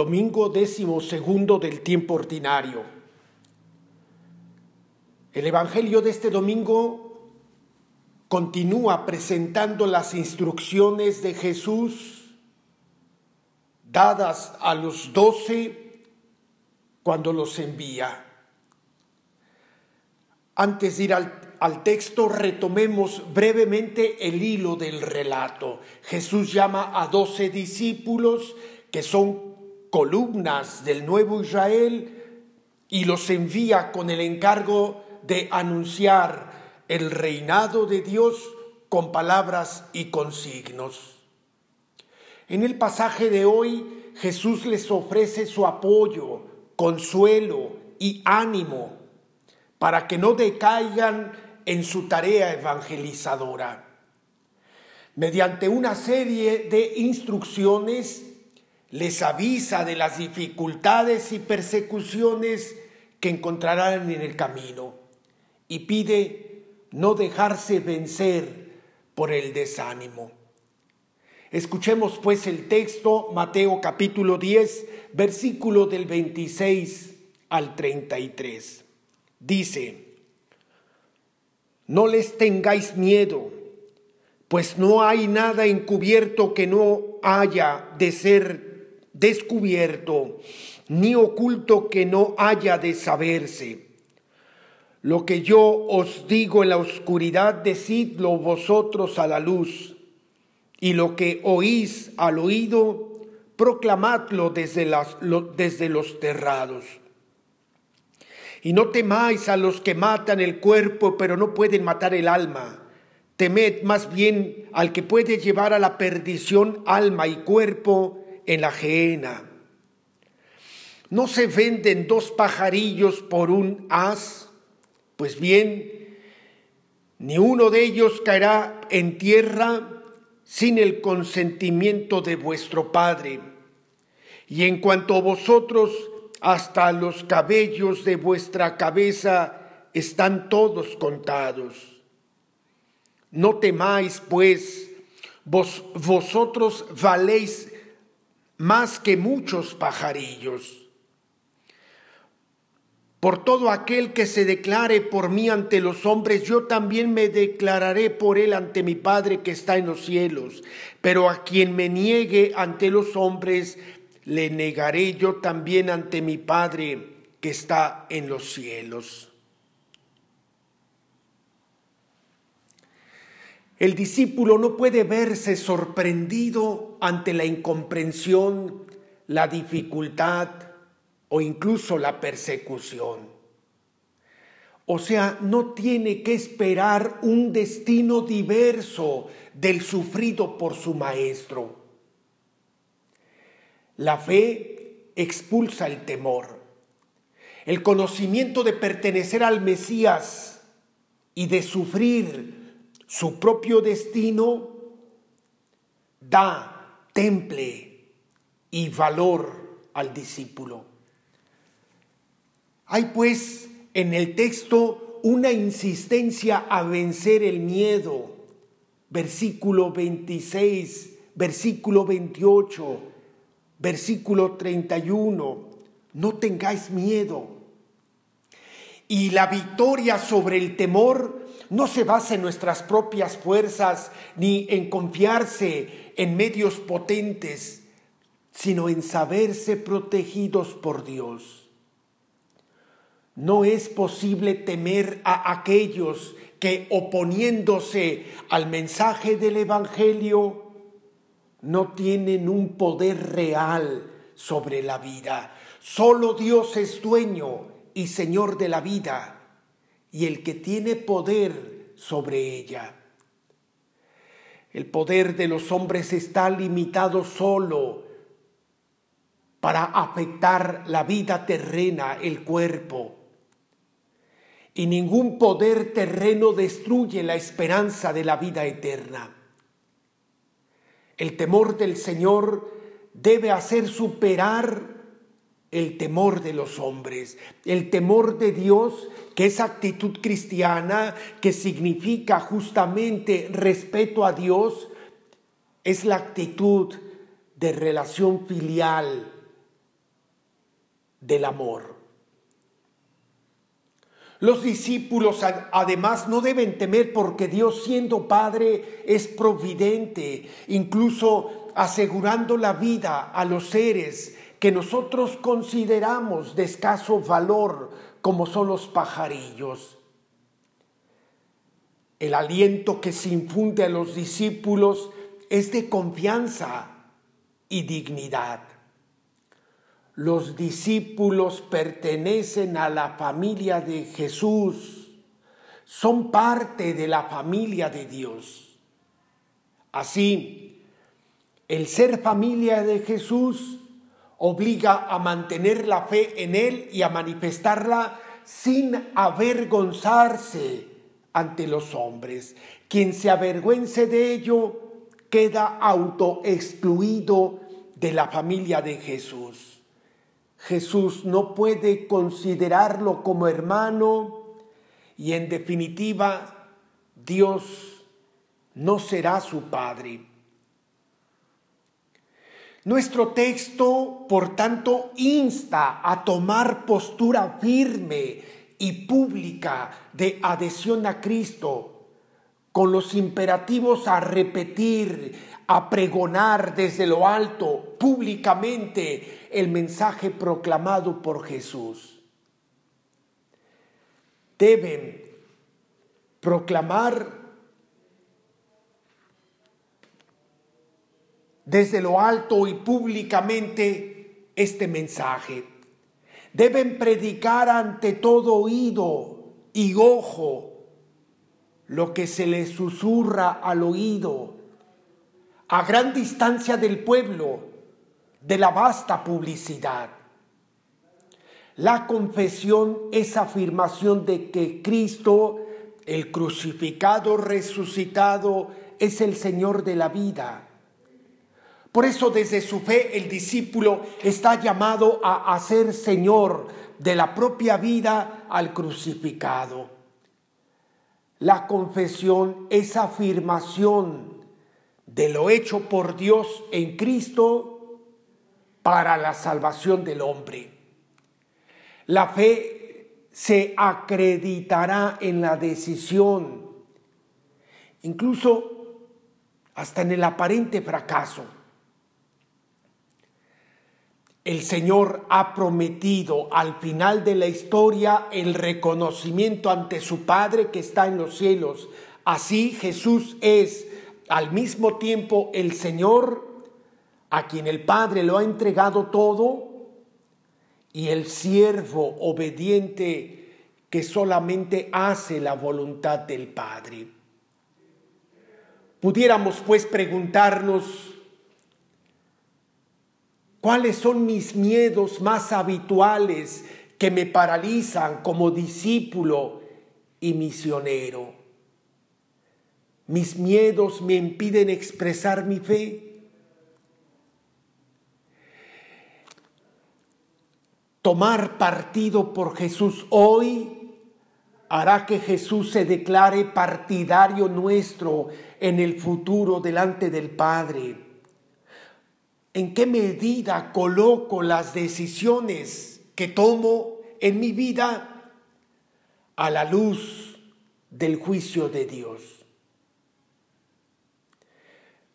domingo décimo segundo del tiempo ordinario. El Evangelio de este domingo continúa presentando las instrucciones de Jesús dadas a los doce cuando los envía. Antes de ir al, al, texto, retomemos brevemente el hilo del relato. Jesús llama a doce discípulos que son columnas del nuevo Israel y los envía con el encargo de anunciar el reinado de Dios con palabras y con signos. En el pasaje de hoy Jesús les ofrece su apoyo, consuelo y ánimo para que no decaigan en su tarea evangelizadora. Mediante una serie de instrucciones les avisa de las dificultades y persecuciones que encontrarán en el camino y pide no dejarse vencer por el desánimo. Escuchemos pues el texto, Mateo capítulo 10, versículo del 26 al 33. Dice, no les tengáis miedo, pues no hay nada encubierto que no haya de ser descubierto, ni oculto que no haya de saberse. Lo que yo os digo en la oscuridad, decidlo vosotros a la luz, y lo que oís al oído, proclamadlo desde, las, desde los terrados. Y no temáis a los que matan el cuerpo, pero no pueden matar el alma. Temed más bien al que puede llevar a la perdición alma y cuerpo en la gehenna. ¿No se venden dos pajarillos por un as? Pues bien, ni uno de ellos caerá en tierra sin el consentimiento de vuestro Padre. Y en cuanto a vosotros, hasta los cabellos de vuestra cabeza están todos contados. No temáis, pues, vos, vosotros valéis más que muchos pajarillos. Por todo aquel que se declare por mí ante los hombres, yo también me declararé por él ante mi Padre que está en los cielos. Pero a quien me niegue ante los hombres, le negaré yo también ante mi Padre que está en los cielos. El discípulo no puede verse sorprendido ante la incomprensión, la dificultad o incluso la persecución. O sea, no tiene que esperar un destino diverso del sufrido por su maestro. La fe expulsa el temor. El conocimiento de pertenecer al Mesías y de sufrir su propio destino, da temple y valor al discípulo. Hay pues en el texto una insistencia a vencer el miedo. Versículo 26, versículo 28, versículo 31. No tengáis miedo. Y la victoria sobre el temor no se basa en nuestras propias fuerzas ni en confiarse en medios potentes, sino en saberse protegidos por Dios. No es posible temer a aquellos que oponiéndose al mensaje del Evangelio no tienen un poder real sobre la vida. Solo Dios es dueño y Señor de la vida y el que tiene poder sobre ella. El poder de los hombres está limitado solo para afectar la vida terrena, el cuerpo. Y ningún poder terreno destruye la esperanza de la vida eterna. El temor del Señor debe hacer superar el temor de los hombres, el temor de Dios, que es actitud cristiana, que significa justamente respeto a Dios, es la actitud de relación filial del amor. Los discípulos además no deben temer porque Dios siendo Padre es providente, incluso asegurando la vida a los seres que nosotros consideramos de escaso valor, como son los pajarillos. El aliento que se infunde a los discípulos es de confianza y dignidad. Los discípulos pertenecen a la familia de Jesús, son parte de la familia de Dios. Así, el ser familia de Jesús obliga a mantener la fe en Él y a manifestarla sin avergonzarse ante los hombres. Quien se avergüence de ello queda autoexcluido de la familia de Jesús. Jesús no puede considerarlo como hermano y en definitiva Dios no será su padre. Nuestro texto, por tanto, insta a tomar postura firme y pública de adhesión a Cristo, con los imperativos a repetir, a pregonar desde lo alto, públicamente, el mensaje proclamado por Jesús. Deben proclamar desde lo alto y públicamente este mensaje. Deben predicar ante todo oído y ojo lo que se les susurra al oído, a gran distancia del pueblo, de la vasta publicidad. La confesión es afirmación de que Cristo, el crucificado resucitado, es el Señor de la vida por eso desde su fe el discípulo está llamado a hacer Señor de la propia vida al crucificado. La confesión es afirmación de lo hecho por Dios en Cristo para la salvación del hombre. La fe se acreditará en la decisión, incluso hasta en el aparente fracaso el Señor ha prometido al final de la historia el reconocimiento ante su Padre que está en los cielos. Así Jesús es al mismo tiempo el Señor a quien el Padre lo ha entregado todo y el siervo obediente que solamente hace la voluntad del Padre. Pudiéramos pues preguntarnos, ¿Cuáles son mis miedos más habituales que me paralizan como discípulo y misionero? ¿Mis miedos me impiden expresar mi fe? Tomar partido por Jesús hoy hará que Jesús se declare partidario nuestro en el futuro delante del Padre en qué medida coloco las decisiones que tomo en mi vida a la luz del juicio de Dios.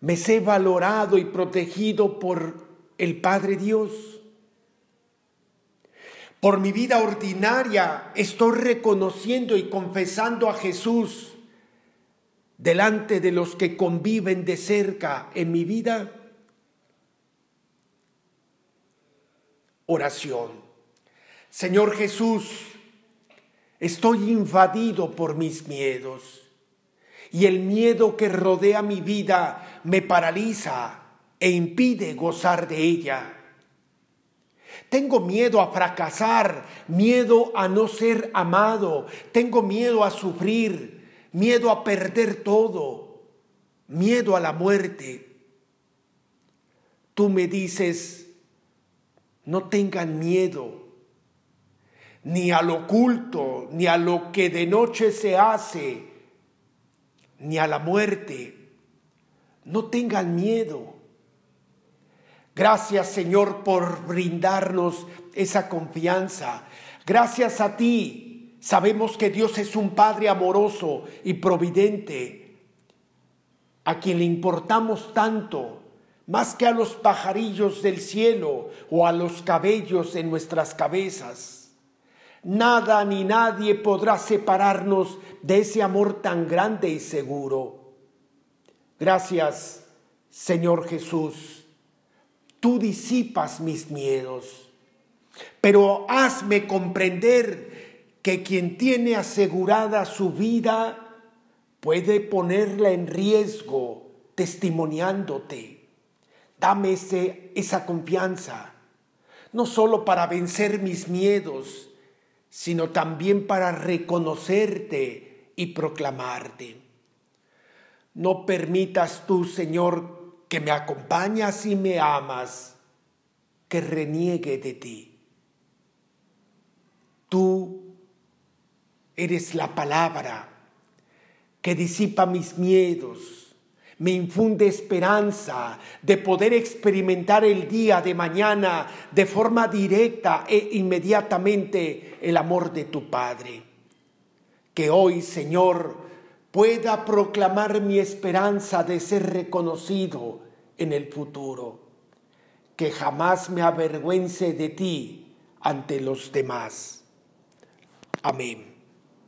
Me sé valorado y protegido por el Padre Dios. Por mi vida ordinaria estoy reconociendo y confesando a Jesús delante de los que conviven de cerca en mi vida. Oración. Señor Jesús, estoy invadido por mis miedos y el miedo que rodea mi vida me paraliza e impide gozar de ella. Tengo miedo a fracasar, miedo a no ser amado, tengo miedo a sufrir, miedo a perder todo, miedo a la muerte. Tú me dices, no tengan miedo ni al oculto, ni a lo que de noche se hace, ni a la muerte. No tengan miedo. Gracias Señor por brindarnos esa confianza. Gracias a ti sabemos que Dios es un Padre amoroso y providente, a quien le importamos tanto, más que a los pajarillos del cielo o a los cabellos en nuestras cabezas. Nada ni nadie podrá separarnos de ese amor tan grande y seguro. Gracias, Señor Jesús. Tú disipas mis miedos, pero hazme comprender que quien tiene asegurada su vida puede ponerla en riesgo testimoniándote. Dame esa confianza, no solo para vencer mis miedos, sino también para reconocerte y proclamarte. No permitas tú, Señor, que me acompañas y me amas, que reniegue de ti. Tú eres la palabra que disipa mis miedos, me infunde esperanza de poder experimentar el día de mañana de forma directa e inmediatamente el amor de tu Padre. Que hoy, Señor, pueda proclamar mi esperanza de ser reconocido en el futuro. Que jamás me avergüence de ti ante los demás. Amén.